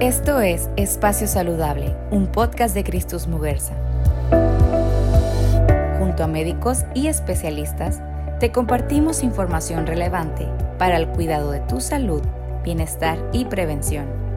Esto es Espacio Saludable, un podcast de Cristus Muguerza. Junto a médicos y especialistas, te compartimos información relevante para el cuidado de tu salud, bienestar y prevención.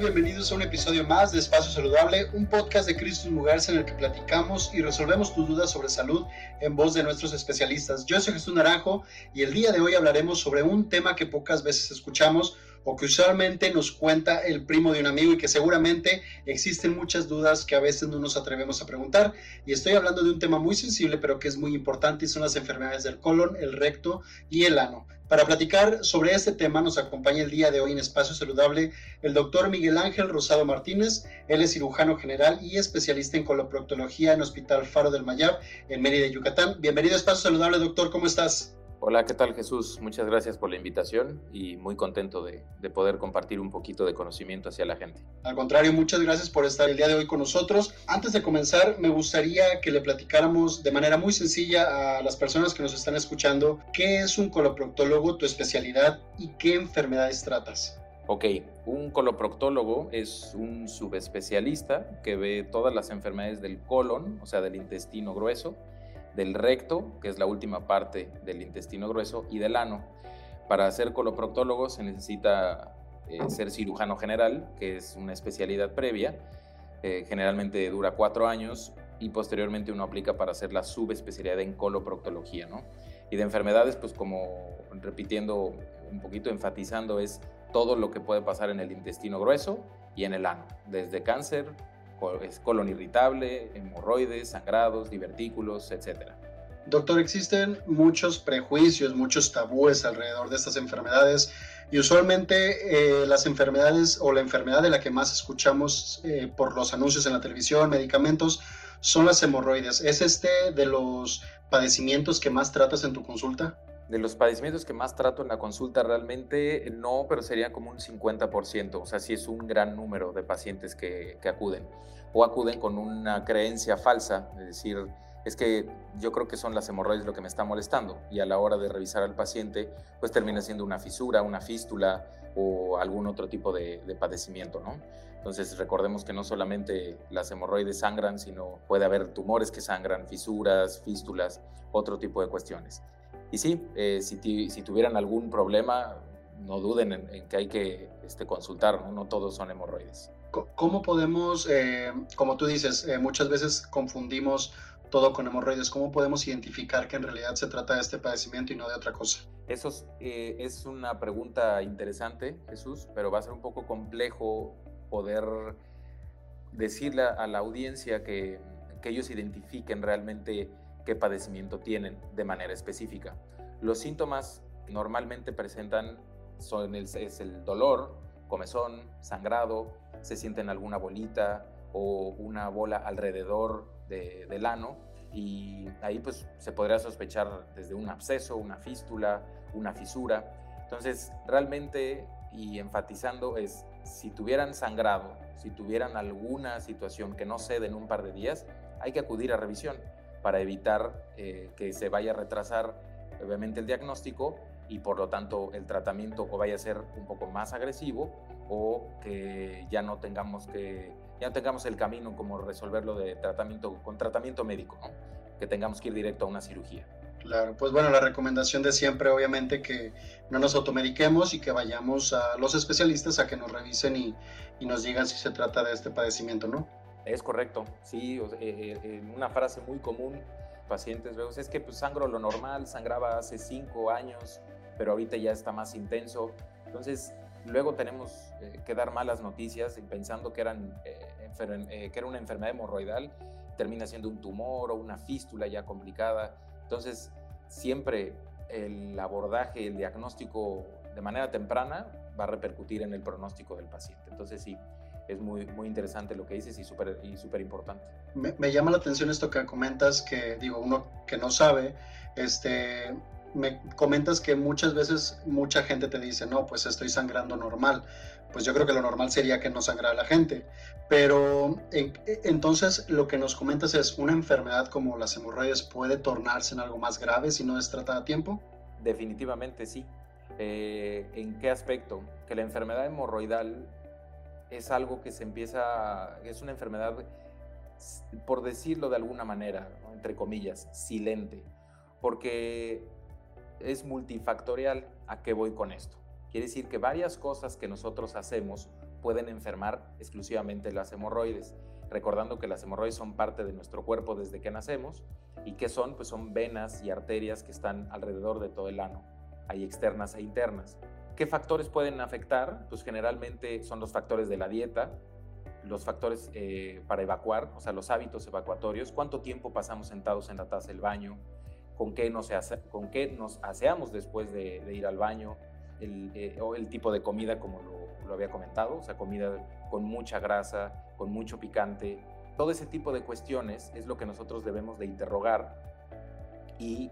Bienvenidos a un episodio más de Espacio Saludable, un podcast de Cristus Mugarza en el que platicamos y resolvemos tus dudas sobre salud en voz de nuestros especialistas. Yo soy Jesús Naranjo y el día de hoy hablaremos sobre un tema que pocas veces escuchamos o que usualmente nos cuenta el primo de un amigo y que seguramente existen muchas dudas que a veces no nos atrevemos a preguntar. Y estoy hablando de un tema muy sensible, pero que es muy importante y son las enfermedades del colon, el recto y el ano. Para platicar sobre este tema nos acompaña el día de hoy en Espacio Saludable el doctor Miguel Ángel Rosado Martínez. Él es cirujano general y especialista en coloproctología en Hospital Faro del Mayab en Mérida, Yucatán. Bienvenido a Espacio Saludable, doctor. ¿Cómo estás? Hola, ¿qué tal Jesús? Muchas gracias por la invitación y muy contento de, de, poder compartir un poquito de conocimiento hacia la gente. Al contrario, muchas gracias por estar el día de hoy con nosotros. Antes de comenzar, me gustaría que le platicáramos de manera muy sencilla a las personas que nos están escuchando qué es un coloproctólogo, tu especialidad y qué enfermedades tratas. Ok, un coloproctólogo es un subespecialista que ve todas las enfermedades del colon, o sea, del intestino grueso, del recto, que es la última parte del intestino grueso, y del ano. Para ser coloproctólogo se necesita eh, ser cirujano general, que es una especialidad previa. Eh, generalmente dura cuatro años y posteriormente uno aplica para hacer la subespecialidad en coloproctología, ¿no? Y de enfermedades, pues como repitiendo un poquito, enfatizando, es todo lo que puede pasar en el intestino grueso y en el ano, desde cáncer, colon irritable, hemorroides, sangrados, divertículos, etc. Doctor, existen muchos prejuicios, muchos tabúes alrededor de estas enfermedades y usualmente eh, las enfermedades o la enfermedad de la que más escuchamos eh, por los anuncios en la televisión, medicamentos, son las hemorroides. ¿Es este de los padecimientos que más tratas en tu consulta? De los padecimientos que más trato en la consulta realmente no, pero sería como un 50%, o sea, sí es un gran número de pacientes que, que acuden o acuden con una creencia falsa, es decir, es que yo creo que son las hemorroides lo que me está molestando y a la hora de revisar al paciente pues termina siendo una fisura, una fístula o algún otro tipo de, de, padecimiento, ¿no? Entonces recordemos que no solamente las hemorroides sangran, sino puede haber tumores que sangran, fisuras, fístulas, otro tipo de cuestiones. Y sí, eh, si, si, tuvieran algún problema, no duden en, en que hay que este, consultar, ¿no? no todos son hemorroides. ¿Cómo podemos, eh, como tú dices, eh, muchas veces confundimos todo con hemorroides, ¿cómo podemos identificar que en realidad se trata de este padecimiento y no de otra cosa? Eso es, eh, es una pregunta interesante, Jesús, pero va a ser un poco complejo poder decirle a la audiencia que, que ellos identifiquen realmente qué padecimiento tienen de manera específica. Los síntomas normalmente presentan son el, es el dolor, comezón, sangrado, se sienten alguna bolita o una bola alrededor de, del ano y ahí pues se podría sospechar desde un absceso, una fístula, una fisura. Entonces realmente y enfatizando es si tuvieran sangrado, si tuvieran alguna situación que no cede en un par de días, hay que acudir a revisión para evitar eh, que se vaya a retrasar obviamente el diagnóstico y por lo tanto el tratamiento o vaya a ser un poco más agresivo o que ya no tengamos que ya no tengamos el camino como resolverlo de tratamiento con tratamiento médico, ¿no? que tengamos que ir directo a una cirugía. Claro, pues bueno, la recomendación de siempre obviamente que no nos automediquemos y que vayamos a los especialistas a que nos revisen y, y nos digan si se trata de este padecimiento, ¿no? Es correcto, sí, eh, en una frase muy común, pacientes veo, es que pues sangro lo normal, sangraba hace cinco años, pero ahorita ya está más intenso. Entonces, luego tenemos eh, que dar malas noticias pensando que, eh, eh, que era una enfermedad hemorroidal, termina siendo un tumor o una fístula ya complicada. Entonces, siempre el abordaje, el diagnóstico de manera temprana va a repercutir en el pronóstico del paciente. Entonces, sí, es muy, muy interesante lo que dices y súper y super importante. Me, me, llama la atención esto que comentas, que digo, uno que no sabe, este, me comentas que muchas veces mucha gente te dice, no, pues estoy sangrando normal, pues yo creo que lo normal sería que no sangrara la gente. Pero entonces lo que nos comentas es, ¿una enfermedad como las hemorroides puede tornarse en algo más grave si no es tratada a tiempo? Definitivamente sí. Eh, ¿En qué aspecto? Que la enfermedad hemorroidal es algo que se empieza, es una enfermedad, por decirlo de alguna manera, entre comillas, silente, porque es multifactorial. ¿A qué voy con esto? Quiere decir que varias cosas que nosotros hacemos pueden enfermar exclusivamente las hemorroides, recordando que las hemorroides son parte de nuestro cuerpo desde que nacemos y que son, pues son venas y arterias que están alrededor de todo el ano. Hay externas e internas. ¿Qué factores pueden afectar? Pues generalmente son los factores de la dieta, los factores eh, para evacuar, o sea, los hábitos evacuatorios, cuánto tiempo pasamos sentados en la taza del baño, con qué nos, con qué nos aseamos después de ir al baño, el, eh, o el tipo de comida como lo, había comentado, o sea, comida con mucha grasa, con mucho picante. Todo ese tipo de cuestiones es lo que nosotros debemos de interrogar y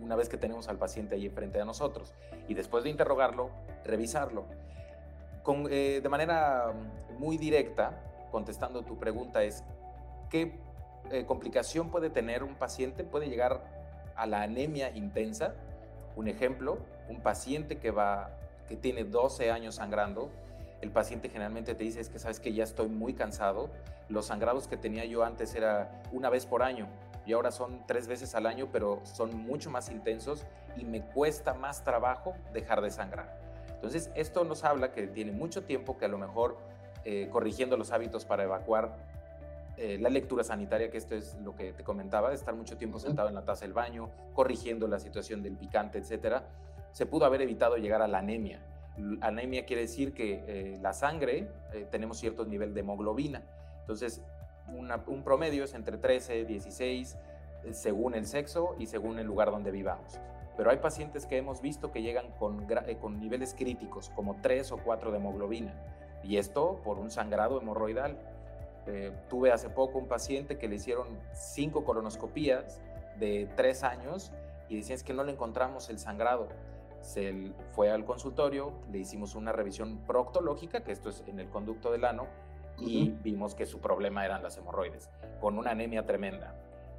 una vez que tenemos al paciente ahí enfrente de nosotros y después de interrogarlo, revisarlo. Con, eh, de manera muy directa, contestando tu pregunta, es ¿qué eh, complicación puede tener un paciente? Puede llegar a la anemia intensa. Un ejemplo, un paciente que va, que tiene 12 años sangrando, el paciente generalmente te dice es que sabes que ya estoy muy cansado, los sangrados que tenía yo antes era una vez por año y ahora son tres veces al año, pero son mucho más intensos y me cuesta más trabajo dejar de sangrar. Entonces, esto nos habla que tiene mucho tiempo que a lo mejor eh, corrigiendo los hábitos para evacuar eh, la lectura sanitaria, que esto es lo que te comentaba, de estar mucho tiempo sentado en la taza del baño, corrigiendo la situación del picante, etcétera, se pudo haber evitado llegar a la anemia. Anemia quiere decir que eh, la sangre, eh, tenemos cierto nivel de hemoglobina. Entonces, un promedio es entre 13, 16, eh, según el sexo y según el lugar donde vivamos. Pero hay pacientes que hemos visto que llegan con, con niveles críticos, como 3 o 4 de hemoglobina. Y esto por un sangrado hemorroidal. tuve hace poco un paciente que le hicieron 5 colonoscopías de 3 años y decían es que no le encontramos el sangrado se fue al consultorio, le hicimos una revisión proctológica, que esto es en el conducto del ano, y vimos que su problema eran las hemorroides, con una anemia tremenda.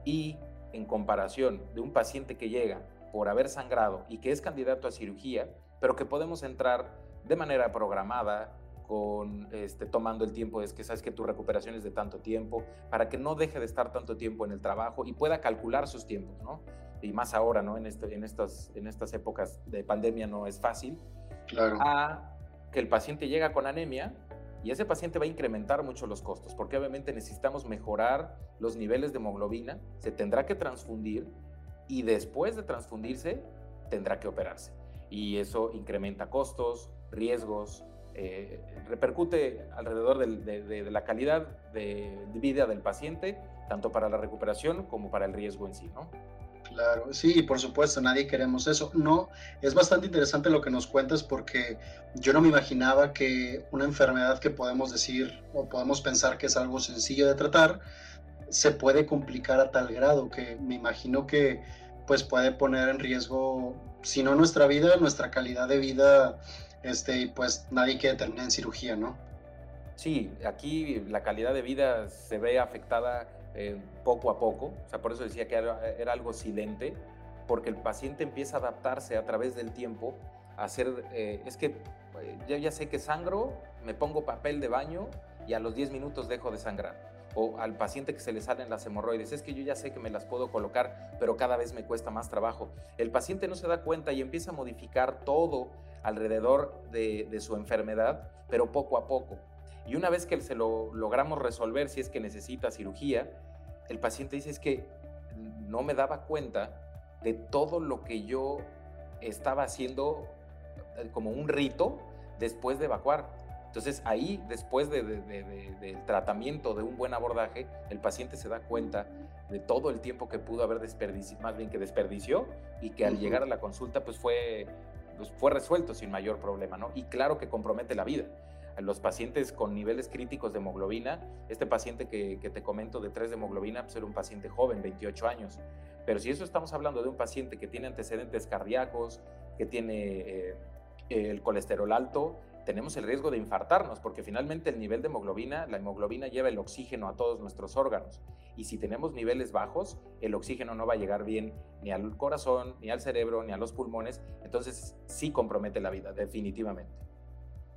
Y en comparación de un paciente que llega por haber sangrado y que es candidato a cirugía, pero que podemos entrar de manera programada, con este, tomando el tiempo, es que sabes que tu recuperación es de tanto tiempo, para que no deje de estar tanto tiempo en el trabajo y pueda calcular sus tiempos, ¿no? y más ahora, ¿no? En, este, en, estas, en estas épocas de pandemia no es fácil, claro. a que el paciente llega con anemia y ese paciente va a incrementar mucho los costos, porque obviamente necesitamos mejorar los niveles de hemoglobina, se tendrá que transfundir y después de transfundirse tendrá que operarse. Y eso incrementa costos, riesgos, eh, repercute alrededor de, de, la calidad de vida del paciente, tanto para la recuperación como para el riesgo en sí, ¿no? Claro, sí, por supuesto, nadie queremos eso. No, es bastante interesante lo que nos cuentas porque yo no me imaginaba que una enfermedad que podemos decir o podemos pensar que es algo sencillo de tratar, se puede complicar a tal grado que me imagino que pues puede poner en riesgo, si no nuestra vida, nuestra calidad de vida, este, y pues nadie quiere terminar en cirugía, ¿no? Sí, aquí la calidad de vida se ve afectada eh, poco a poco, o sea, por eso decía que era, algo silente, porque el paciente empieza a adaptarse a través del tiempo a hacer, eh, es que eh, yo ya sé que sangro, me pongo papel de baño y a los 10 minutos dejo de sangrar. O al paciente que se le salen las hemorroides, es que yo ya sé que me las puedo colocar, pero cada vez me cuesta más trabajo. El paciente no se da cuenta y empieza a modificar todo alrededor de, de su enfermedad, pero poco a poco. Y una vez que se lo logramos resolver, si es que necesita cirugía, el paciente dice es que no me daba cuenta de todo lo que yo estaba haciendo eh, como un rito después de evacuar. Entonces ahí, después del tratamiento, de un buen abordaje, el paciente se da cuenta de todo el tiempo que pudo haber desperdiciado, más bien que desperdició, y que al llegar a la consulta pues fue, pues fue resuelto sin mayor problema, ¿no? Y claro que compromete la vida los pacientes con niveles críticos de hemoglobina, este paciente que, te comento de 3 de hemoglobina, pues era un paciente joven, 28 años. Pero si eso estamos hablando de un paciente que tiene antecedentes cardíacos, que tiene eh, el colesterol alto, tenemos el riesgo de infartarnos, porque finalmente el nivel de hemoglobina, la hemoglobina lleva el oxígeno a todos nuestros órganos. Y si tenemos niveles bajos, el oxígeno no va a llegar bien ni al corazón, ni al cerebro, ni a los pulmones. Entonces sí compromete la vida, definitivamente.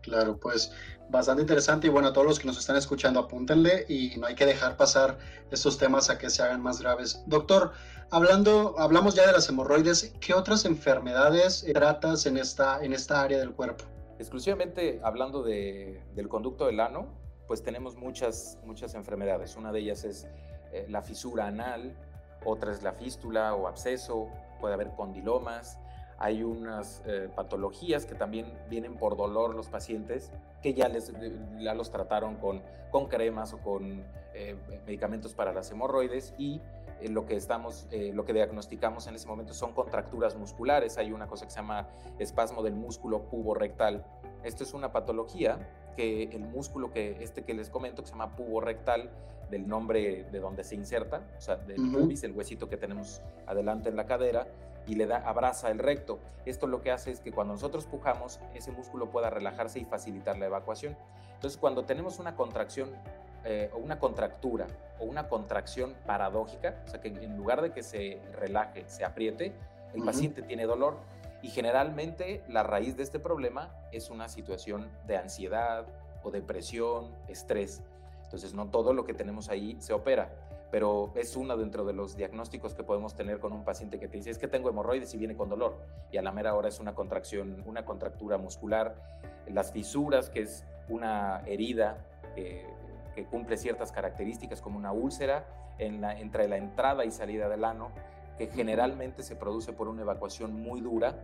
Claro, pues bastante interesante y bueno, a todos los que nos están escuchando, apúntenle y no hay que dejar pasar estos temas a que se hagan más graves. Doctor, hablando, hablamos ya de las hemorroides, ¿qué otras enfermedades tratas en esta, en esta área del cuerpo? Exclusivamente hablando de, del conducto del ano, pues tenemos muchas, muchas enfermedades. Una de ellas es eh, la fisura anal, otra es la fístula o absceso, puede haber condilomas, hay unas eh, patologías que también vienen por dolor los pacientes, que ya, les, ya los trataron con, con cremas o con eh, medicamentos para las hemorroides y eh, lo que estamos, lo que diagnosticamos en ese momento son contracturas musculares. Hay una cosa que se llama espasmo del músculo puborectal. Esto es una patología que el músculo que este que les comento que se llama puborectal del nombre de donde se inserta, o sea, del pubis, el huesito que tenemos adelante en la cadera, y le da, abraza el recto. Esto lo que hace es que cuando nosotros pujamos, ese músculo pueda relajarse y facilitar la evacuación. Entonces, cuando tenemos una contracción eh, o una contractura o una contracción paradójica, o sea, que en lugar de que se relaje, se apriete, el paciente tiene dolor. Y generalmente la raíz de este problema es una situación de ansiedad o depresión, estrés. Entonces, no todo lo que tenemos ahí se opera pero es uno dentro de los diagnósticos que podemos tener con un paciente que te dice, es que tengo hemorroides y viene con dolor, y a la mera hora es una contracción, una contractura muscular, las fisuras, que es una herida que, cumple ciertas características como una úlcera en la, entre la entrada y salida del ano, que generalmente se produce por una evacuación muy dura,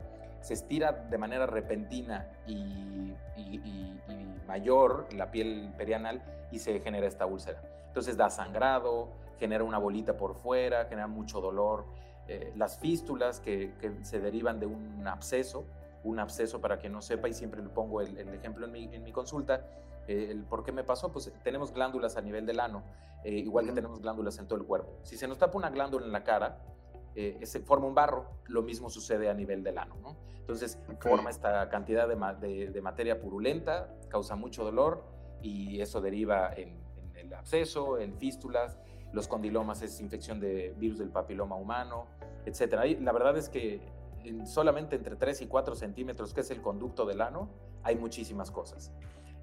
se estira de manera repentina y, y mayor la piel perianal y se genera esta úlcera. Entonces da sangrado, genera una bolita por fuera, genera mucho dolor. Eh, las fístulas que, se derivan de un absceso, un absceso para que no sepa, y siempre le pongo el, ejemplo en mi, en mi consulta, eh, el por qué me pasó, pues tenemos glándulas a nivel del ano, eh, igual que tenemos glándulas en todo el cuerpo. Si se nos tapa una glándula en la cara, se forma un barro, lo mismo sucede a nivel del ano, ¿no? Entonces forma esta cantidad de, de, materia purulenta, causa mucho dolor y eso deriva en, en el absceso, en fístulas, los condilomas es infección de virus del papiloma humano, etc. la verdad es que solamente entre 3 y 4 centímetros, que es el conducto del ano, hay muchísimas cosas.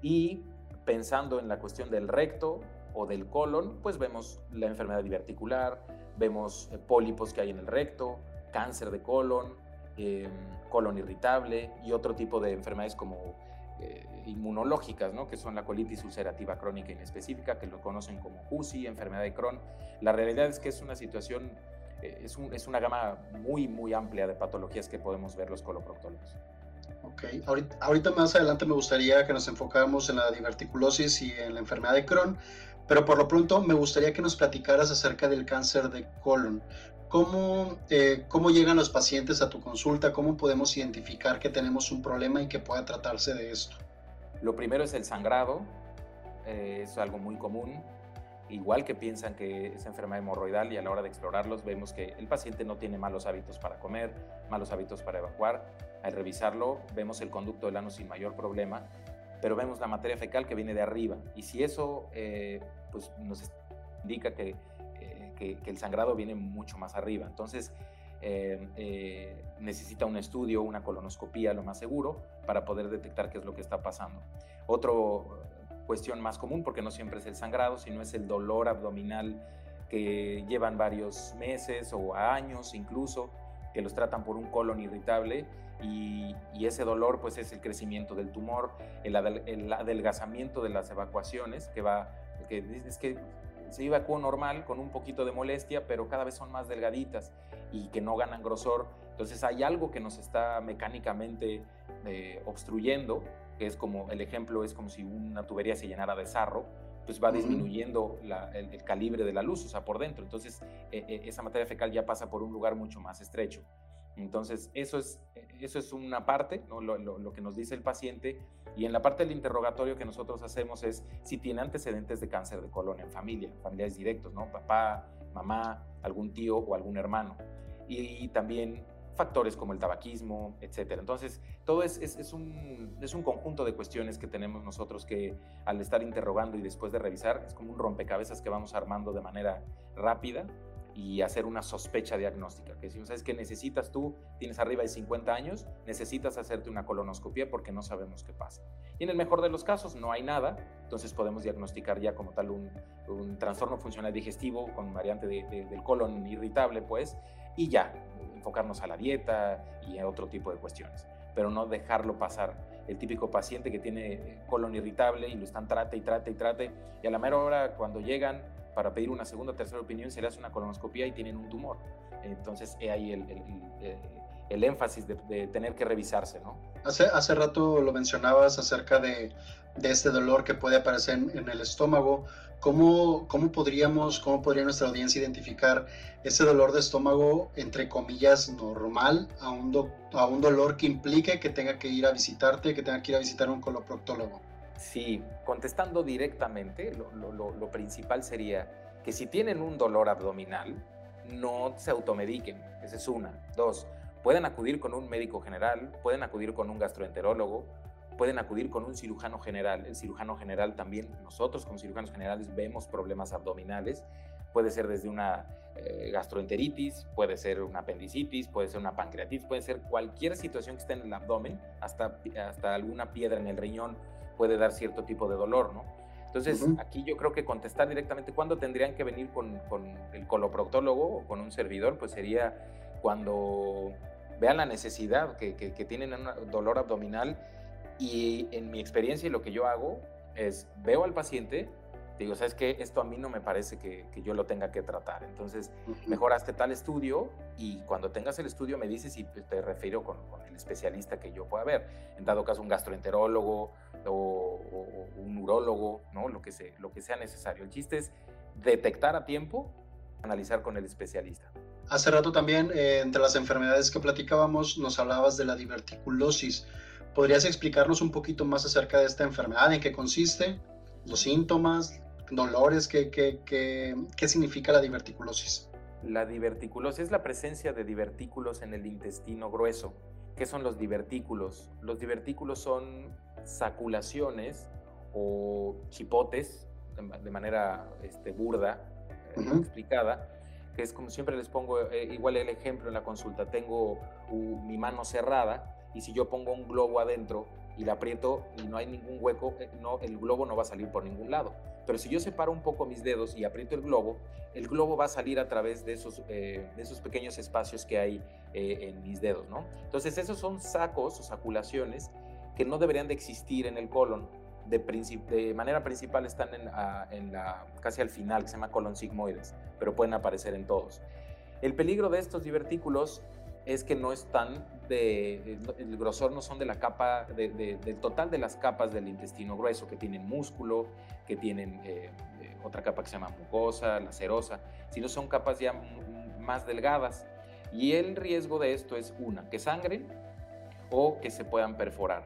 Y pensando en la cuestión del recto o del colon, pues vemos la enfermedad diverticular, vemos eh, pólipos que hay en el recto, cáncer de colon, em, colon irritable y otro tipo de enfermedades como eh, inmunológicas, ¿no? que son la colitis ulcerativa crónica inespecífica, que lo conocen como UCI, enfermedad de Crohn. La realidad es que es una situación, eh, es, un, es, una gama muy, muy amplia de patologías que podemos ver los coloproctólogos. Ok, ahorita, ahorita, más adelante me gustaría que nos enfocáramos en la diverticulosis y en la enfermedad de Crohn, pero por lo pronto me gustaría que nos platicaras acerca del cáncer de colon. ¿Cómo, eh, ¿Cómo llegan los pacientes a tu consulta? ¿Cómo podemos identificar que tenemos un problema y que pueda tratarse de esto? Lo primero es el sangrado, eh, es algo muy común. Igual que piensan que es enfermedad hemorroidal y a la hora de explorarlos vemos que el paciente no tiene malos hábitos para comer, malos hábitos para evacuar. Al revisarlo vemos el conducto del ano sin mayor problema, pero vemos la materia fecal que viene de arriba. Y si eso eh, pues nos indica que que, el sangrado viene mucho más arriba. Entonces, eh, eh, necesita un estudio, una colonoscopía, lo más seguro, para poder detectar qué es lo que está pasando. Otra cuestión más común, porque no siempre es el sangrado, sino es el dolor abdominal que llevan varios meses o años incluso, que los tratan por un colon irritable y, ese dolor pues es el crecimiento del tumor, el, el, adelgazamiento de las evacuaciones, que va, que es que se evacúa normal con un poquito de molestia, pero cada vez son más delgaditas y que no ganan grosor. Entonces hay algo que nos está mecánicamente eh, obstruyendo, que es como el ejemplo es como si una tubería se llenara de sarro, pues va disminuyendo el, calibre de la luz, o sea, por dentro. Entonces e, e, esa materia fecal ya pasa por un lugar mucho más estrecho. Entonces, eso es, eso es una parte, lo, que nos dice el paciente. Y en la parte del interrogatorio que nosotros hacemos es si tiene antecedentes de cáncer de colon en familia, familiares directos, ¿no? Papá, mamá, algún tío o algún hermano. Y, también factores como el tabaquismo, etcétera. Entonces, todo es, es, un, es un conjunto de cuestiones que tenemos nosotros que al estar interrogando y después de revisar, es como un rompecabezas que vamos armando de manera rápida y hacer una sospecha diagnóstica. Que si no sabes que necesitas tú, tienes arriba de 50 años, necesitas hacerte una colonoscopia porque no sabemos qué pasa. Y en el mejor de los casos no hay nada, entonces podemos diagnosticar ya como tal un, un trastorno funcional digestivo con variante del colon irritable, pues, y ya, enfocarnos a la dieta y a otro tipo de cuestiones, pero no dejarlo pasar. El típico paciente que tiene colon irritable y lo están trate y trate y trate, y a la mera hora cuando llegan para pedir una segunda o tercera opinión se le hace una colonoscopia y tienen un tumor. Entonces, ahí el, el, énfasis de, tener que revisarse, ¿no? Hace, hace rato lo mencionabas acerca de, de este dolor que puede aparecer en, el estómago. ¿Cómo, ¿Cómo, podríamos, ¿Cómo podría nuestra audiencia identificar ese dolor de estómago, entre comillas, normal, a un, a un dolor que implique que tenga que ir a visitarte, que tenga que ir a visitar a un coloproctólogo? Sí, contestando directamente, lo, principal sería que si tienen un dolor abdominal, no se automediquen, esa es una. Dos, pueden acudir con un médico general, pueden acudir con un gastroenterólogo, pueden acudir con un cirujano general. El cirujano general también, nosotros como cirujanos generales vemos problemas abdominales. Puede ser desde una eh, gastroenteritis, puede ser una apendicitis, puede ser una pancreatitis, puede ser cualquier situación que esté en el abdomen, hasta, hasta alguna piedra en el riñón puede dar cierto tipo de dolor, ¿no? Entonces, aquí yo creo que contestar directamente cuándo tendrían que venir con, con, el coloproctólogo o con un servidor, pues sería cuando vean la necesidad, que, que, que tienen un dolor abdominal y en mi experiencia y lo que yo hago es veo al paciente, digo, ¿sabes qué? Esto a mí no me parece que, que yo lo tenga que tratar. Entonces, mejor hazte tal estudio y cuando tengas el estudio me dices y te refiero con, con, el especialista que yo pueda ver. En dado caso, un gastroenterólogo o, un urólogo, ¿no? Lo que, sea, lo que sea necesario. El chiste es detectar a tiempo, analizar con el especialista. Hace rato también, eh, entre las enfermedades que platicábamos, nos hablabas de la diverticulosis. ¿Podrías explicarnos un poquito más acerca de esta enfermedad? ¿En qué consiste? ¿Los síntomas? ¿Dolores? ¿Qué, qué, qué, qué significa la diverticulosis? La diverticulosis es la presencia de divertículos en el intestino grueso. ¿Qué son los divertículos? Los divertículos son saculaciones o chipotes, de manera este, burda, eh, explicada, que es como siempre les pongo, eh, igual el ejemplo en la consulta, tengo mi mano cerrada y si yo pongo un globo adentro y la aprieto y no hay ningún hueco, eh, no, el globo no va a salir por ningún lado. Pero si yo separo un poco mis dedos y aprieto el globo, el globo va a salir a través de esos, eh, de esos pequeños espacios que hay eh, en mis dedos, ¿no? Entonces esos son sacos o saculaciones que no deberían de existir en el colon. De, de manera principal están en, en la, casi al final, que se llama colon sigmoides, pero pueden aparecer en todos. El peligro de estos divertículos es que no están de, el grosor no son de la capa, de, del total de las capas del intestino grueso, que tienen músculo, que tienen eh, eh, otra capa que se llama mucosa, la serosa, sino son capas ya más delgadas. Y el riesgo de esto es una, que sangren o que se puedan perforar,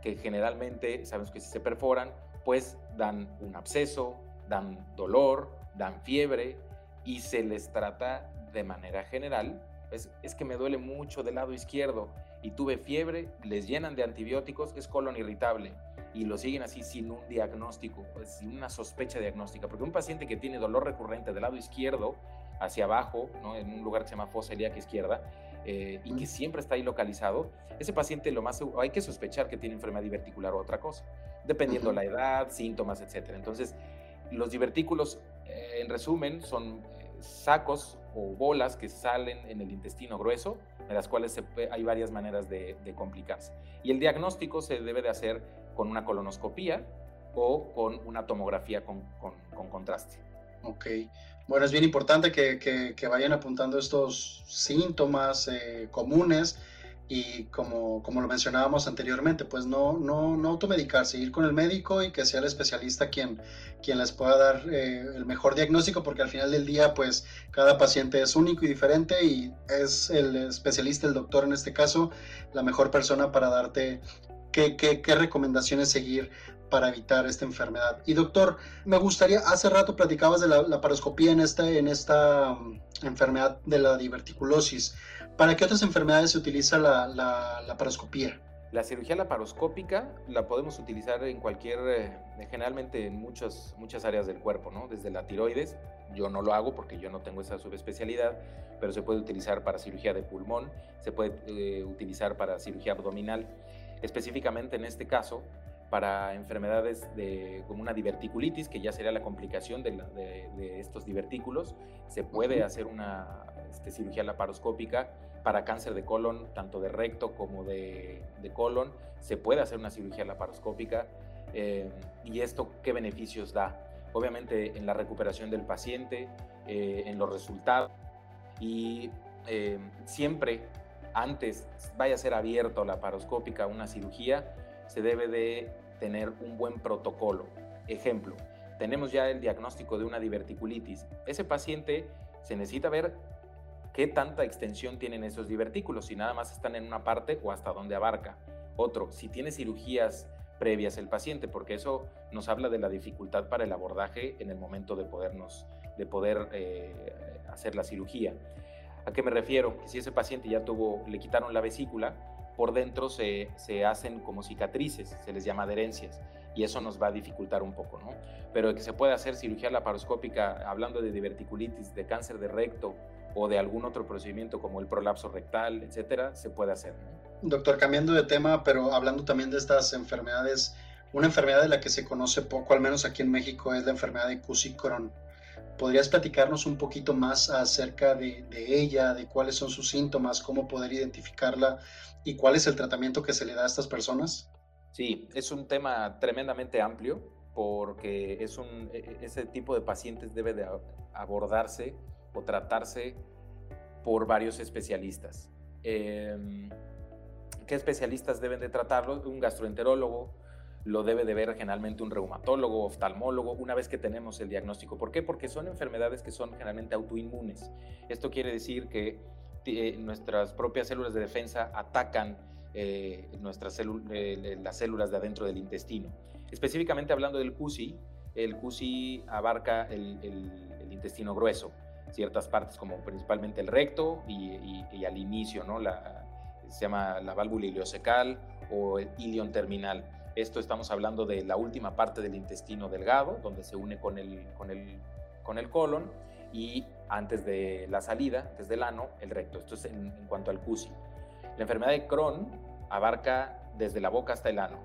que generalmente sabemos que si se perforan, pues dan un absceso, dan dolor, dan fiebre y se les trata de manera general es, que me duele mucho del lado izquierdo y tuve fiebre, les llenan de antibióticos, es colon irritable y lo siguen así sin un diagnóstico, pues, sin una sospecha diagnóstica. Porque un paciente que tiene dolor recurrente del lado izquierdo, hacia abajo, ¿no? en un lugar que se llama fosa ilíaca izquierda, eh, y que siempre está ahí localizado, ese paciente lo más hay que sospechar que tiene enfermedad diverticular o otra cosa, dependiendo la edad, síntomas, etc. Entonces, los divertículos, eh, en resumen, son sacos o bolas que salen en el intestino grueso, de las cuales hay varias maneras de, complicarse. Y el diagnóstico se debe de hacer con una colonoscopía o con una tomografía con, contraste. Ok. Bueno, es bien importante que, vayan apuntando estos síntomas eh, comunes y como, como lo mencionábamos anteriormente, pues no, no, no automedicarse, ir con el médico y que sea el especialista quien, quien les pueda dar eh, el mejor diagnóstico, porque al final del día, pues cada paciente es único y diferente y es el especialista, el doctor en este caso, la mejor persona para darte qué, qué, qué recomendaciones seguir para evitar esta enfermedad. Y doctor, me gustaría, hace rato platicabas de la, la paroscopía en esta, en esta um, enfermedad de la diverticulosis. ¿Para qué otras enfermedades se utiliza la, la, la paroscopía? La cirugía laparoscópica la podemos utilizar en cualquier, eh, generalmente en muchas, muchas áreas del cuerpo, ¿no? Desde la tiroides, yo no lo hago porque yo no tengo esa subespecialidad, pero se puede utilizar para cirugía de pulmón, se puede eh, utilizar para cirugía abdominal. Específicamente en este caso, para enfermedades de, como una diverticulitis, que ya sería la complicación de, de, estos divertículos, se puede hacer una este, cirugía laparoscópica para cáncer de colon, tanto de recto como de, colon, se puede hacer una cirugía laparoscópica. Eh, ¿Y esto qué beneficios da? Obviamente en la recuperación del paciente, eh, en los resultados y eh, siempre antes vaya a ser abierto la laparoscópica una cirugía, se debe de tener un buen protocolo. Ejemplo, tenemos ya el diagnóstico de una diverticulitis. Ese paciente se necesita ver qué tanta extensión tienen esos divertículos, si nada más están en una parte o hasta dónde abarca. Otro, si tiene cirugías previas el paciente, porque eso nos habla de la dificultad para el abordaje en el momento de, podernos, de poder eh, hacer la cirugía. ¿A qué me refiero? Que si ese paciente ya tuvo, le quitaron la vesícula, por dentro se, se hacen como cicatrices, se les llama adherencias, y eso nos va a dificultar un poco, ¿no? Pero que se puede hacer cirugía laparoscópica, hablando de diverticulitis, de cáncer de recto o de algún otro procedimiento como el prolapso rectal, etcétera, se puede hacer. Doctor, cambiando de tema, pero hablando también de estas enfermedades, una enfermedad de la que se conoce poco, al menos aquí en México, es la enfermedad de Cusi-Crohn. ¿Podrías platicarnos un poquito más acerca de, ella, de cuáles son sus síntomas, cómo poder identificarla y cuál es el tratamiento que se le da a estas personas? Sí, es un tema tremendamente amplio porque e, e, ese tipo de pacientes debe de abordarse o tratarse por varios especialistas. Em, ¿Qué especialistas deben de tratarlo? Un gastroenterólogo, lo debe de ver generalmente un reumatólogo, oftalmólogo, una vez que tenemos el diagnóstico. ¿Por qué? Porque son enfermedades que son generalmente autoinmunes. Esto quiere decir que eh, nuestras propias células de defensa atacan eh, nuestras eh, las células de adentro del intestino. Específicamente hablando del CUSI, el CUSI abarca el intestino grueso ciertas partes como principalmente el recto y, al inicio, ¿no? Se llama la válvula iliocecal o el ilion terminal. Esto estamos hablando de la última parte del intestino delgado, donde se une con el, con el, con el colon y antes de la salida, antes del ano, el recto. Esto es en, en cuanto al CUSI. La enfermedad de Crohn abarca desde la boca hasta el ano.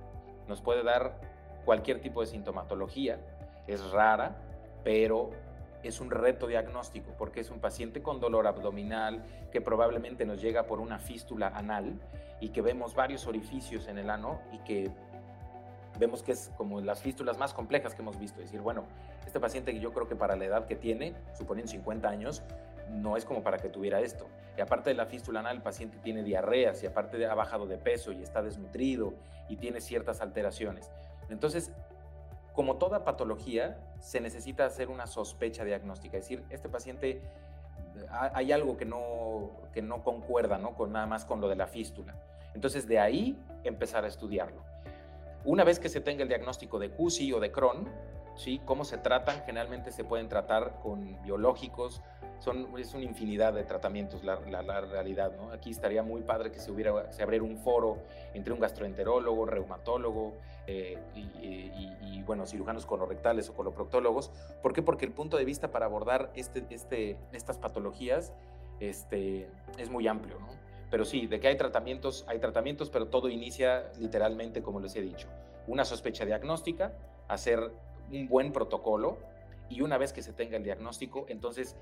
Nos puede dar cualquier tipo de sintomatología. Es rara, pero es un reto diagnóstico porque es un paciente con dolor abdominal que probablemente nos llega por una fístula anal y que vemos varios orificios en el ano y que vemos que es como las fístulas más complejas que hemos visto. Es decir, bueno, este paciente yo creo que para la edad que tiene, suponiendo 50 años, no es como para que tuviera esto. Y aparte de la fístula anal, el paciente tiene diarreas y aparte ha bajado de peso y está desnutrido y tiene ciertas alteraciones. Entonces, como toda patología, se necesita hacer una sospecha diagnóstica, es decir, este paciente hay algo que no, que no concuerda ¿no? con nada más con lo de la fístula. Entonces, de ahí empezar a estudiarlo. Una vez que se tenga el diagnóstico de CUSI o de Crohn, ¿sí? ¿Cómo se tratan? Generalmente se pueden tratar con biológicos, son, es una infinidad de tratamientos la, la, realidad, ¿no? Aquí estaría muy padre que se, hubiera, se abriera un foro entre un gastroenterólogo, reumatólogo eh, y, bueno, cirujanos colorectales o coloproctólogos. ¿Por qué? Porque el punto de vista para abordar este, este, estas patologías este, es muy amplio, ¿no? Pero sí, de que hay tratamientos, hay tratamientos, pero todo inicia literalmente, como les he dicho, una sospecha diagnóstica, hacer un buen protocolo y una vez que se tenga el diagnóstico, entonces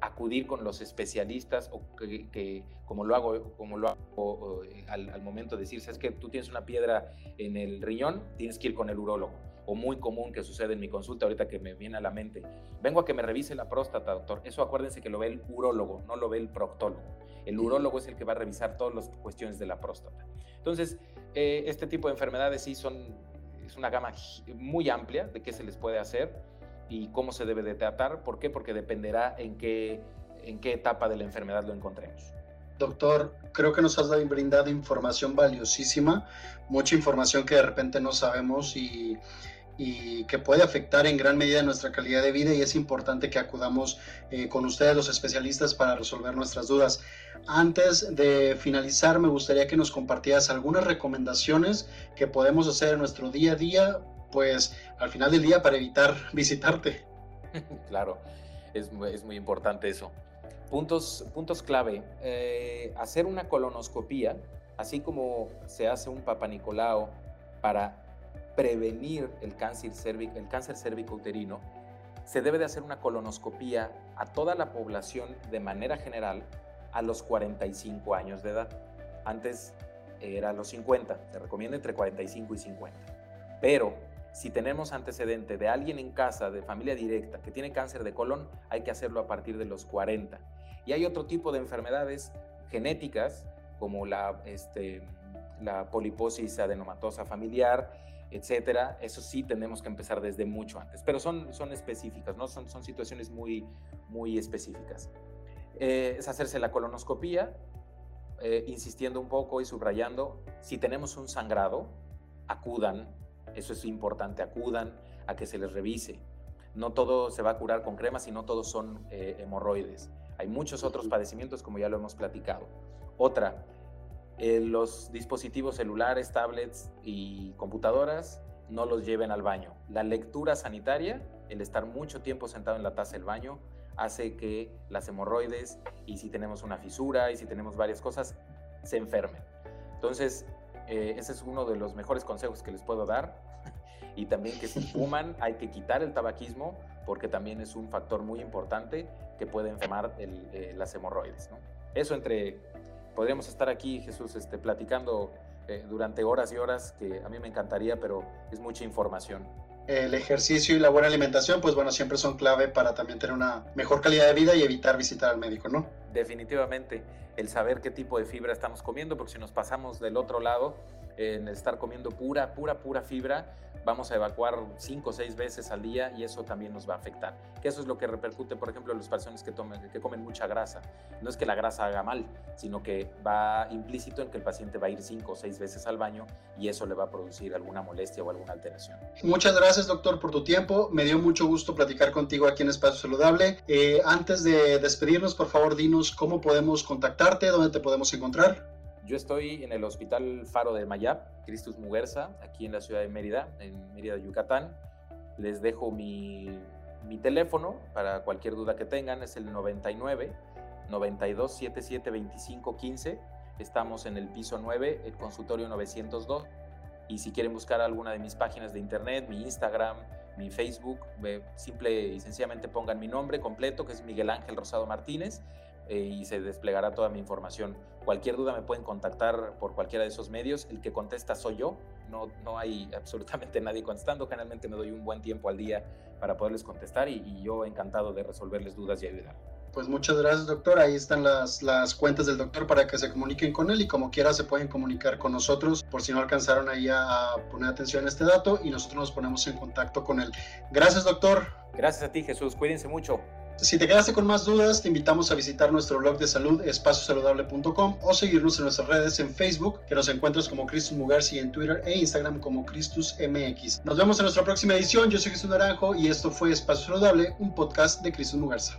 acudir con los especialistas o que, como lo hago, como lo hago eh, al, momento de decir, es que tú tienes una piedra en el riñón, tienes que ir con el urólogo. O muy común que sucede en mi consulta ahorita que me viene a la mente. Vengo a que me revise la próstata, doctor. Eso acuérdense que lo ve el urólogo, no lo ve el proctólogo. El urólogo es el que va a revisar todas las cuestiones de la próstata. Entonces, eh, este tipo de enfermedades sí son, es una gama muy amplia de qué se les puede hacer y cómo se debe de tratar. ¿Por qué? Porque dependerá en qué, en qué etapa de la enfermedad lo encontremos. Doctor, creo que nos has brindado información valiosísima, mucha información que de repente no sabemos y, que puede afectar en gran medida nuestra calidad de vida y es importante que acudamos eh, con ustedes los especialistas para resolver nuestras dudas. Antes de finalizar, me gustaría que nos compartieras algunas recomendaciones que podemos hacer en nuestro día a día, pues al final del día para evitar visitarte. Claro, es, es muy importante eso. Puntos, puntos clave. Eh, hacer una colonoscopía, así como se hace un papanicolao para prevenir el cáncer, cérvico, el cáncer cérvico-uterino, se debe de hacer una colonoscopía a toda la población de manera general a los 45 años de edad. Antes era los 50, se recomienda entre 45 y 50. Pero si tenemos antecedente de alguien en casa, de familia directa, que tiene cáncer de colon, hay que hacerlo a partir de los 40. Y hay otro tipo de enfermedades genéticas, como la, este, la poliposis adenomatosa familiar, etcétera. Eso sí tenemos que empezar desde mucho antes, pero son, son específicas, ¿no? Son, son situaciones muy, muy específicas. Eh, es hacerse la colonoscopía, eh, insistiendo un poco y subrayando, si tenemos un sangrado, acudan, eso es importante, acudan a que se les revise. No todo se va a curar con crema, sino todos son eh, hemorroides. Hay muchos otros padecimientos como ya lo hemos platicado. Otra, eh, los dispositivos celulares, tablets y computadoras no los lleven al baño. La lectura sanitaria, el estar mucho tiempo sentado en la taza del baño, hace que las hemorroides y si tenemos una fisura y si tenemos varias cosas, se enfermen. Entonces, eh, ese es uno de los mejores consejos que les puedo dar. y también que si fuman hay que quitar el tabaquismo porque también es un factor muy importante que puede enfermar eh, las hemorroides. Eso entre, podríamos estar aquí, Jesús, este, platicando eh, durante horas y horas, que a mí me encantaría, pero es mucha información. El ejercicio y la buena alimentación, pues bueno, siempre son clave para también tener una mejor calidad de vida y evitar visitar al médico, ¿no? Definitivamente, el saber qué tipo de fibra estamos comiendo, porque si nos pasamos del otro lado, en estar comiendo pura, pura, pura fibra, vamos a evacuar cinco o seis veces al día y eso también nos va a afectar. Que eso es lo que repercute, por ejemplo, en las personas que, tomen, que comen mucha grasa. No es que la grasa haga mal, sino que va implícito en que el paciente va a ir cinco o seis veces al baño y eso le va a producir alguna molestia o alguna alteración. Muchas gracias, doctor, por tu tiempo. Me dio mucho gusto platicar contigo aquí en Espacio Saludable. Eh, antes de despedirnos, por favor, dinos cómo podemos contactarte, dónde te podemos encontrar. Yo estoy en el Hospital Faro de Mayap, Cristus Muguerza, aquí en la ciudad de Mérida, en Mérida, Yucatán. Les dejo mi, mi teléfono para cualquier duda que tengan, es el 99 92 77 25 15. Estamos en el piso 9, el consultorio 902. Y si quieren buscar alguna de mis páginas de internet, mi Instagram, mi Facebook, simple y sencillamente pongan mi nombre completo, que es Miguel Ángel Rosado Martínez, eh, y se desplegará toda mi información. Cualquier duda me pueden contactar por cualquiera de esos medios. El que contesta soy yo. No, no hay absolutamente nadie contestando. Generalmente me doy un buen tiempo al día para poderles contestar y, y yo encantado de resolverles dudas y ayudar. Pues muchas gracias, doctor. Ahí están las, las cuentas del doctor para que se comuniquen con él y como quiera se pueden comunicar con nosotros por si no alcanzaron ahí a poner atención a este dato y nosotros nos ponemos en contacto con él. Gracias, doctor. Gracias a ti, Jesús. Cuídense mucho. Si te quedaste con más dudas, te invitamos a visitar nuestro blog de salud espaciosaludable.com o seguirnos en nuestras redes en Facebook, que nos encuentras como Cristus Mugarci en Twitter e Instagram como Cristus MX. Nos vemos en nuestra próxima edición. Yo soy Jesús Naranjo y esto fue Espacio Saludable, un podcast de Cristus Mugarza.